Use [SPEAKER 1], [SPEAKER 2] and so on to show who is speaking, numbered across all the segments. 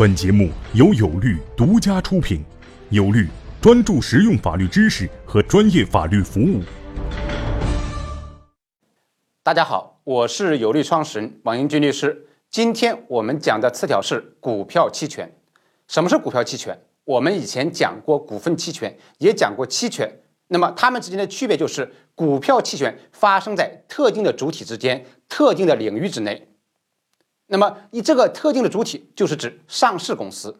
[SPEAKER 1] 本节目由有律独家出品，有律专注实用法律知识和专业法律服务。
[SPEAKER 2] 大家好，我是有律创始人王英军律师。今天我们讲的词条是股票期权。什么是股票期权？我们以前讲过股份期权，也讲过期权。那么它们之间的区别就是，股票期权发生在特定的主体之间、特定的领域之内。那么，以这个特定的主体就是指上市公司。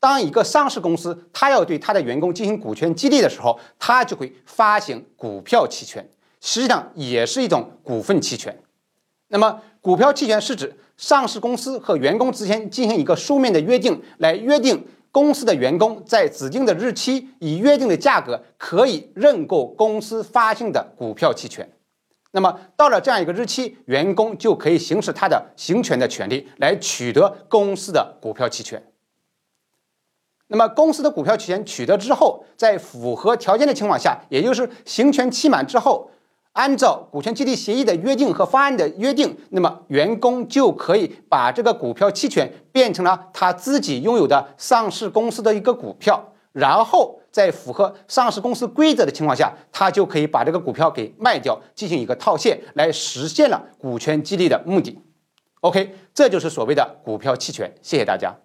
[SPEAKER 2] 当一个上市公司它要对它的员工进行股权激励的时候，它就会发行股票期权，实际上也是一种股份期权。那么，股票期权是指上市公司和员工之间进行一个书面的约定，来约定公司的员工在指定的日期以约定的价格可以认购公司发行的股票期权。那么到了这样一个日期，员工就可以行使他的行权的权利，来取得公司的股票期权。那么公司的股票期权取得之后，在符合条件的情况下，也就是行权期满之后，按照股权激励协议的约定和方案的约定，那么员工就可以把这个股票期权变成了他自己拥有的上市公司的一个股票，然后。在符合上市公司规则的情况下，他就可以把这个股票给卖掉，进行一个套现，来实现了股权激励的目的。OK，这就是所谓的股票期权。谢谢大家。